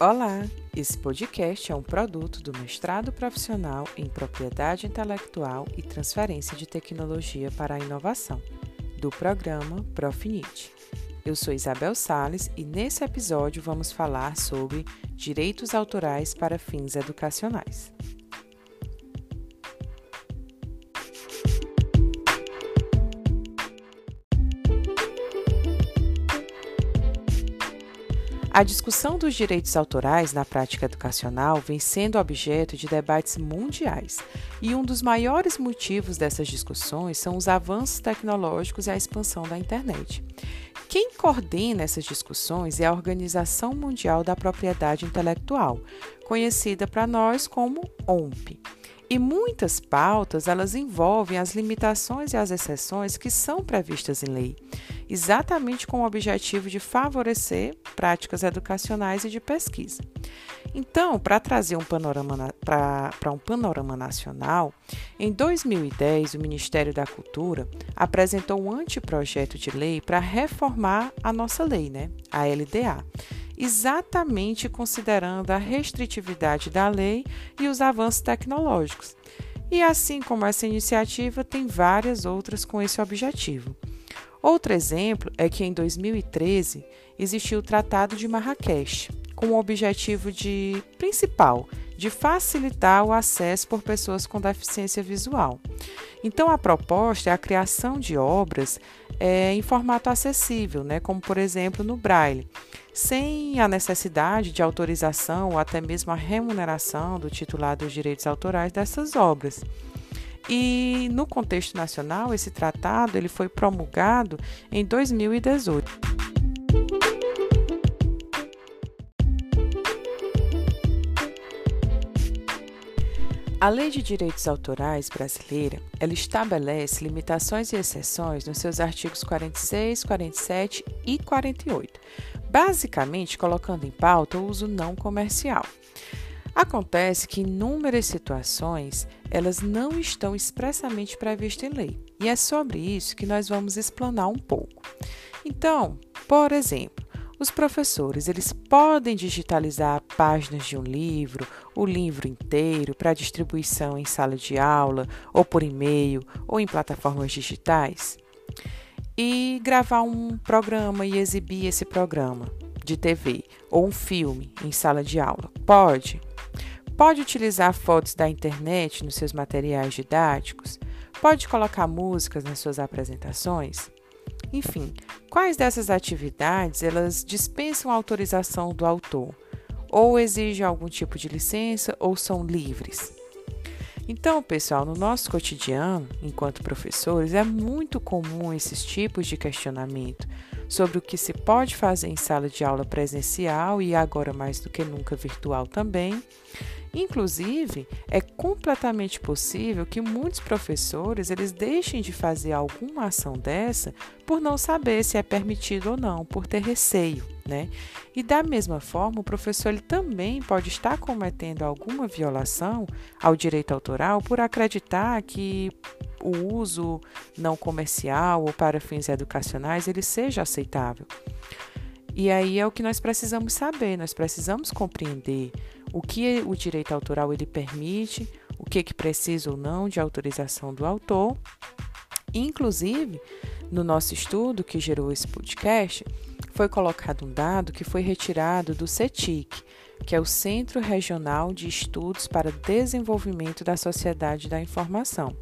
Olá! Esse podcast é um produto do mestrado profissional em Propriedade Intelectual e Transferência de Tecnologia para a Inovação, do programa Profinit. Eu sou Isabel Sales e nesse episódio vamos falar sobre direitos autorais para fins educacionais. A discussão dos direitos autorais na prática educacional vem sendo objeto de debates mundiais, e um dos maiores motivos dessas discussões são os avanços tecnológicos e a expansão da internet. Quem coordena essas discussões é a Organização Mundial da Propriedade Intelectual, conhecida para nós como OMP. E muitas pautas elas envolvem as limitações e as exceções que são previstas em lei, exatamente com o objetivo de favorecer práticas educacionais e de pesquisa. Então, para trazer um panorama para um panorama nacional, em 2010 o Ministério da Cultura apresentou um anteprojeto de lei para reformar a nossa lei, né, a LDA exatamente considerando a restritividade da lei e os avanços tecnológicos. E assim como essa iniciativa, tem várias outras com esse objetivo. Outro exemplo é que em 2013 existiu o Tratado de Marrakech, com o objetivo de principal de facilitar o acesso por pessoas com deficiência visual. Então, a proposta é a criação de obras é, em formato acessível, né, como por exemplo no Braille, sem a necessidade de autorização ou até mesmo a remuneração do titular dos direitos autorais dessas obras. E no contexto nacional, esse tratado ele foi promulgado em 2018. A Lei de Direitos Autorais brasileira, ela estabelece limitações e exceções nos seus artigos 46, 47 e 48, basicamente colocando em pauta o uso não comercial. Acontece que inúmeras situações elas não estão expressamente previstas em lei, e é sobre isso que nós vamos explanar um pouco. Então, por exemplo, os professores, eles podem digitalizar páginas de um livro, o livro inteiro para distribuição em sala de aula, ou por e-mail, ou em plataformas digitais? E gravar um programa e exibir esse programa de TV ou um filme em sala de aula? Pode. Pode utilizar fotos da internet nos seus materiais didáticos? Pode colocar músicas nas suas apresentações? Enfim, quais dessas atividades elas dispensam a autorização do autor? Ou exigem algum tipo de licença ou são livres? Então, pessoal, no nosso cotidiano, enquanto professores, é muito comum esses tipos de questionamento sobre o que se pode fazer em sala de aula presencial e agora mais do que nunca virtual também, Inclusive, é completamente possível que muitos professores eles deixem de fazer alguma ação dessa por não saber se é permitido ou não, por ter receio, né? E da mesma forma, o professor ele também pode estar cometendo alguma violação ao direito autoral por acreditar que o uso não comercial ou para fins educacionais ele seja aceitável. E aí é o que nós precisamos saber, nós precisamos compreender o que o direito autoral ele permite, o que, que precisa ou não de autorização do autor. Inclusive, no nosso estudo que gerou esse podcast, foi colocado um dado que foi retirado do CETIC, que é o Centro Regional de Estudos para Desenvolvimento da Sociedade da Informação.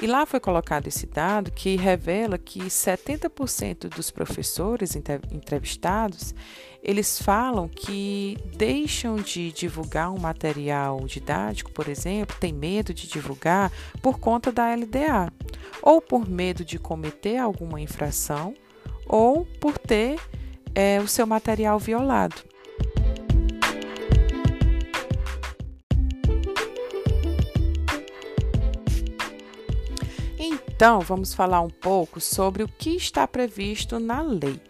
E lá foi colocado esse dado que revela que 70% dos professores entrevistados, eles falam que deixam de divulgar um material didático, por exemplo, tem medo de divulgar por conta da LDA, ou por medo de cometer alguma infração, ou por ter é, o seu material violado. Então, vamos falar um pouco sobre o que está previsto na lei.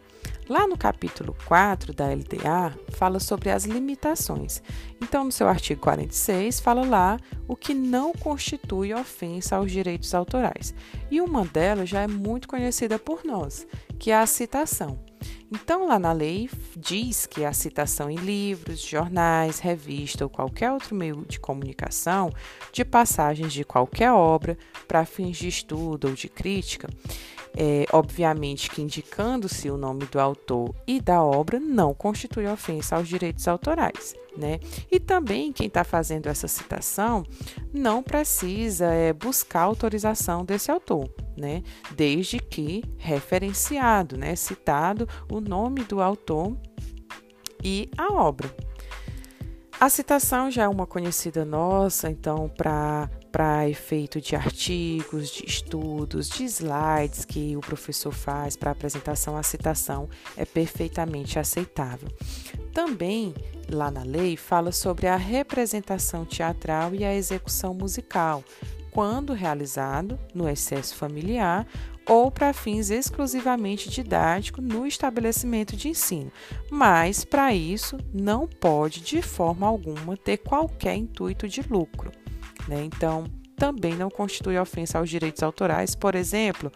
Lá no capítulo 4 da LDA, fala sobre as limitações. Então, no seu artigo 46, fala lá o que não constitui ofensa aos direitos autorais. E uma delas já é muito conhecida por nós, que é a citação. Então, lá na lei diz que a citação em livros, jornais, revista ou qualquer outro meio de comunicação de passagens de qualquer obra para fins de estudo ou de crítica, é, obviamente que indicando-se o nome do autor e da obra não constitui ofensa aos direitos autorais. Né? E também quem está fazendo essa citação não precisa é, buscar autorização desse autor, né? Desde que referenciado, né? Citado o nome do autor e a obra. A citação já é uma conhecida nossa, então, para efeito de artigos, de estudos, de slides que o professor faz para apresentação, a citação é perfeitamente aceitável. Também, lá na lei, fala sobre a representação teatral e a execução musical, quando realizado no excesso familiar ou para fins exclusivamente didáticos no estabelecimento de ensino, mas para isso não pode de forma alguma ter qualquer intuito de lucro. Né? Então, também não constitui ofensa aos direitos autorais. Por exemplo,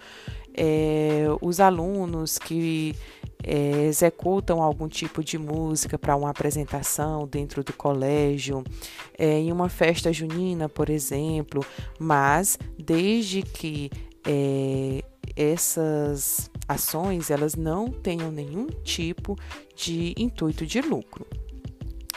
é, os alunos que é, executam algum tipo de música para uma apresentação dentro do colégio, é, em uma festa junina, por exemplo, mas desde que é, essas ações elas não tenham nenhum tipo de intuito de lucro.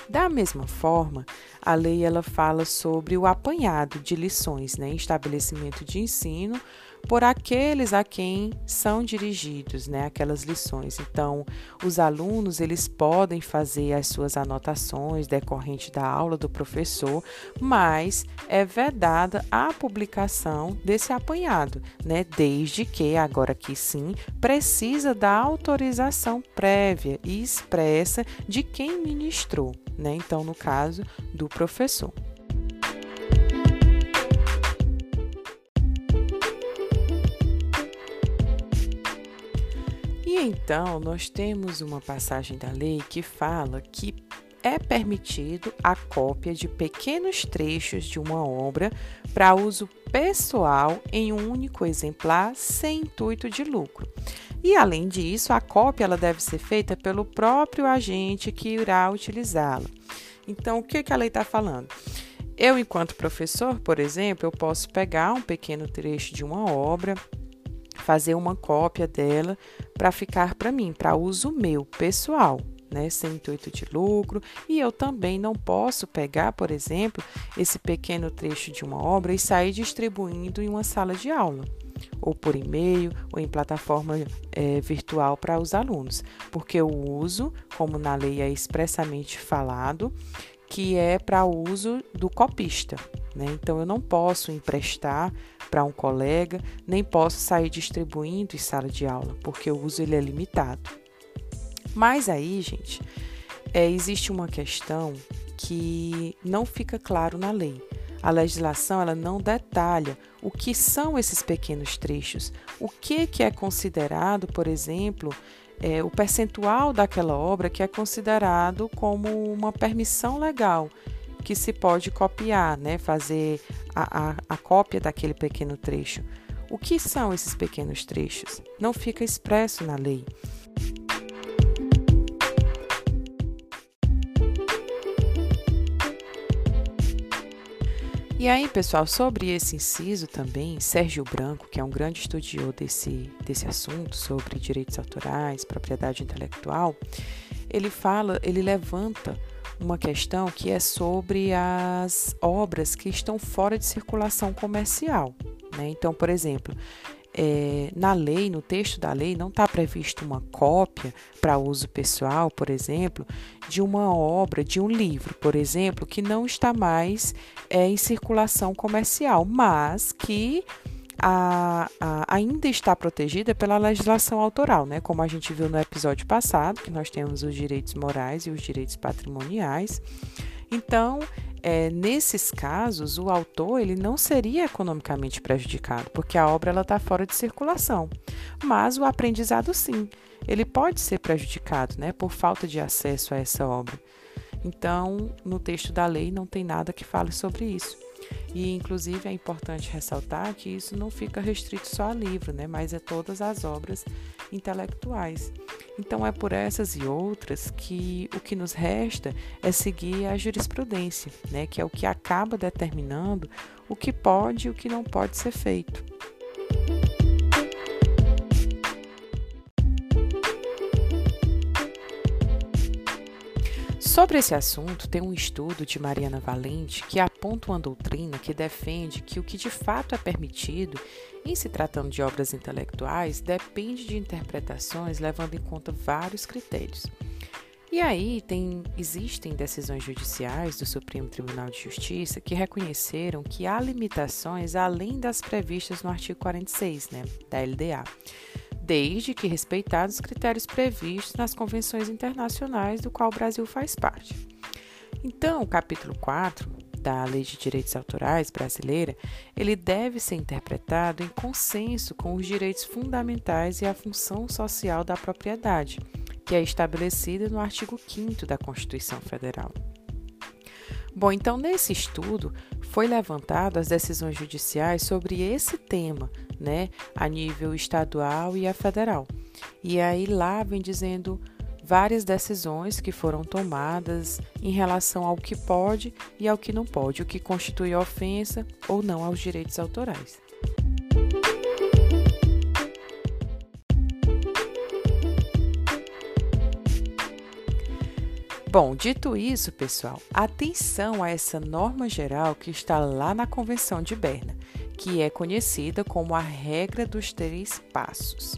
Da mesma forma, a lei ela fala sobre o apanhado de lições né, estabelecimento de ensino por aqueles a quem são dirigidos, né, aquelas lições. Então, os alunos eles podem fazer as suas anotações decorrente da aula do professor, mas é vedada a publicação desse apanhado, né, desde que agora que sim precisa da autorização prévia e expressa de quem ministrou, né? Então, no caso do professor. Então, nós temos uma passagem da lei que fala que é permitido a cópia de pequenos trechos de uma obra para uso pessoal em um único exemplar sem intuito de lucro. E além disso, a cópia ela deve ser feita pelo próprio agente que irá utilizá-la. Então, o que, que a lei está falando? Eu, enquanto professor, por exemplo, eu posso pegar um pequeno trecho de uma obra, fazer uma cópia dela para ficar para mim, para uso meu, pessoal. Né, sem intuito de lucro, e eu também não posso pegar, por exemplo, esse pequeno trecho de uma obra e sair distribuindo em uma sala de aula, ou por e-mail, ou em plataforma é, virtual para os alunos, porque eu uso, como na lei é expressamente falado, que é para uso do copista. Né? Então, eu não posso emprestar para um colega, nem posso sair distribuindo em sala de aula, porque o uso ele é limitado. Mas aí, gente, é, existe uma questão que não fica claro na lei. A legislação ela não detalha o que são esses pequenos trechos, o que, que é considerado, por exemplo, é, o percentual daquela obra que é considerado como uma permissão legal que se pode copiar, né? fazer a, a, a cópia daquele pequeno trecho. O que são esses pequenos trechos? Não fica expresso na lei. E aí, pessoal, sobre esse inciso também, Sérgio Branco, que é um grande estudioso desse, desse assunto sobre direitos autorais, propriedade intelectual, ele fala, ele levanta uma questão que é sobre as obras que estão fora de circulação comercial. Né? Então, por exemplo, é, na lei, no texto da lei, não está previsto uma cópia para uso pessoal, por exemplo, de uma obra, de um livro, por exemplo, que não está mais é, em circulação comercial, mas que a, a, ainda está protegida pela legislação autoral, né? Como a gente viu no episódio passado, que nós temos os direitos morais e os direitos patrimoniais. Então, é, nesses casos, o autor ele não seria economicamente prejudicado, porque a obra está fora de circulação. Mas o aprendizado, sim, ele pode ser prejudicado, né, por falta de acesso a essa obra. Então, no texto da lei não tem nada que fale sobre isso. E, inclusive, é importante ressaltar que isso não fica restrito só a livro, né? mas a todas as obras intelectuais. Então é por essas e outras que o que nos resta é seguir a jurisprudência, né, que é o que acaba determinando o que pode e o que não pode ser feito. Sobre esse assunto, tem um estudo de Mariana Valente que aponta uma doutrina que defende que o que de fato é permitido, em se tratando de obras intelectuais, depende de interpretações levando em conta vários critérios. E aí tem, existem decisões judiciais do Supremo Tribunal de Justiça que reconheceram que há limitações além das previstas no artigo 46 né, da LDA desde que respeitados os critérios previstos nas convenções internacionais do qual o Brasil faz parte. Então, o capítulo 4 da Lei de Direitos Autorais brasileira, ele deve ser interpretado em consenso com os direitos fundamentais e a função social da propriedade, que é estabelecida no artigo 5 da Constituição Federal. Bom, então nesse estudo foi levantado as decisões judiciais sobre esse tema, né, a nível estadual e a federal. E aí lá vem dizendo várias decisões que foram tomadas em relação ao que pode e ao que não pode, o que constitui ofensa ou não aos direitos autorais. Bom, dito isso, pessoal, atenção a essa norma geral que está lá na Convenção de Berna, que é conhecida como a regra dos três passos.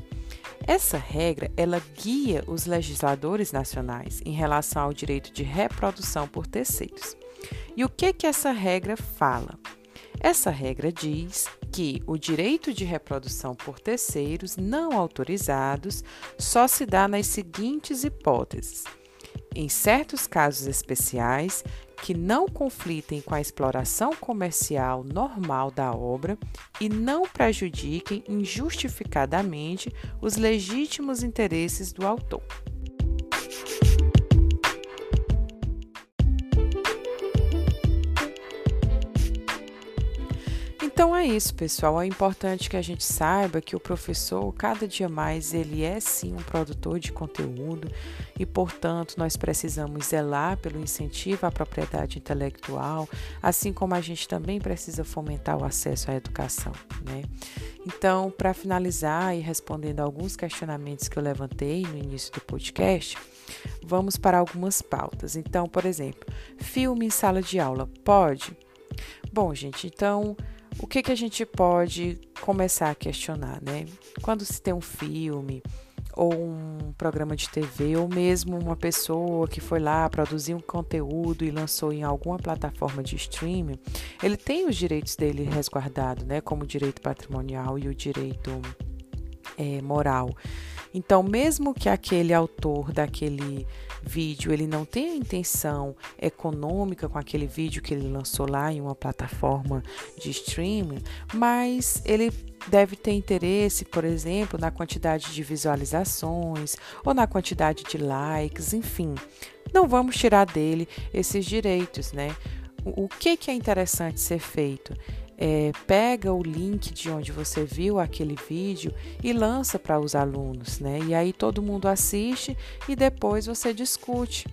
Essa regra, ela guia os legisladores nacionais em relação ao direito de reprodução por terceiros. E o que que essa regra fala? Essa regra diz que o direito de reprodução por terceiros não autorizados só se dá nas seguintes hipóteses: em certos casos especiais que não conflitem com a exploração comercial normal da obra e não prejudiquem injustificadamente os legítimos interesses do autor. Então é isso, pessoal. É importante que a gente saiba que o professor, cada dia mais, ele é sim um produtor de conteúdo e, portanto, nós precisamos zelar pelo incentivo à propriedade intelectual, assim como a gente também precisa fomentar o acesso à educação, né? Então, para finalizar e respondendo alguns questionamentos que eu levantei no início do podcast, vamos para algumas pautas. Então, por exemplo, filme em sala de aula pode? Bom, gente, então o que, que a gente pode começar a questionar, né? Quando se tem um filme ou um programa de TV, ou mesmo uma pessoa que foi lá produzir um conteúdo e lançou em alguma plataforma de streaming, ele tem os direitos dele resguardados, né? Como o direito patrimonial e o direito é, moral. Então, mesmo que aquele autor daquele vídeo ele não tenha intenção econômica com aquele vídeo que ele lançou lá em uma plataforma de streaming, mas ele deve ter interesse, por exemplo, na quantidade de visualizações ou na quantidade de likes, enfim. Não vamos tirar dele esses direitos, né? O que, que é interessante ser feito? É, pega o link de onde você viu aquele vídeo e lança para os alunos, né? E aí todo mundo assiste e depois você discute.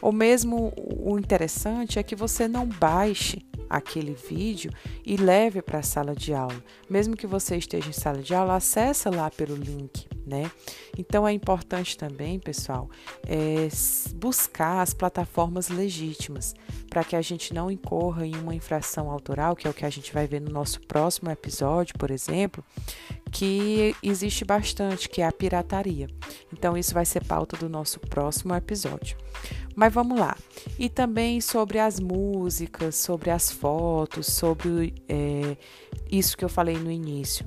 Ou mesmo o interessante é que você não baixe aquele vídeo e leve para a sala de aula. Mesmo que você esteja em sala de aula, acessa lá pelo link, né? Então é importante também, pessoal, é buscar as plataformas legítimas para que a gente não incorra em uma infração autoral, que é o que a gente vai ver no nosso próximo episódio, por exemplo, que existe bastante, que é a pirataria. Então isso vai ser pauta do nosso próximo episódio. Mas vamos lá. E também sobre as músicas, sobre as fotos, sobre é, isso que eu falei no início.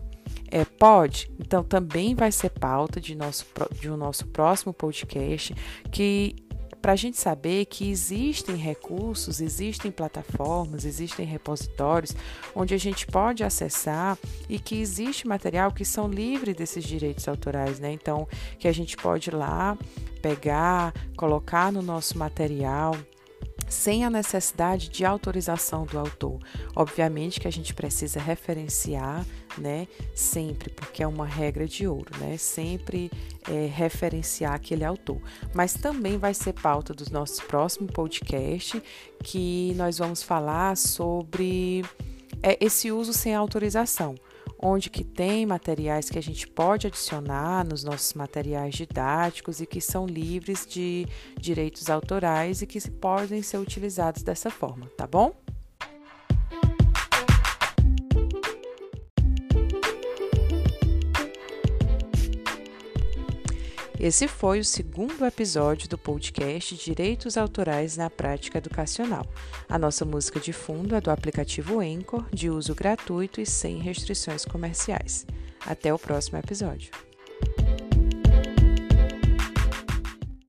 É, pode? Então também vai ser pauta de, nosso, de um nosso próximo podcast que para a gente saber que existem recursos, existem plataformas, existem repositórios onde a gente pode acessar e que existe material que são livres desses direitos autorais, né? Então, que a gente pode ir lá pegar, colocar no nosso material sem a necessidade de autorização do autor. Obviamente que a gente precisa referenciar né? Sempre, porque é uma regra de ouro, né? Sempre é, referenciar aquele autor. Mas também vai ser pauta dos nossos próximos podcasts, que nós vamos falar sobre é, esse uso sem autorização onde que tem materiais que a gente pode adicionar nos nossos materiais didáticos e que são livres de direitos autorais e que podem ser utilizados dessa forma, tá bom? Esse foi o segundo episódio do podcast Direitos Autorais na Prática Educacional. A nossa música de fundo é do aplicativo Anchor, de uso gratuito e sem restrições comerciais. Até o próximo episódio.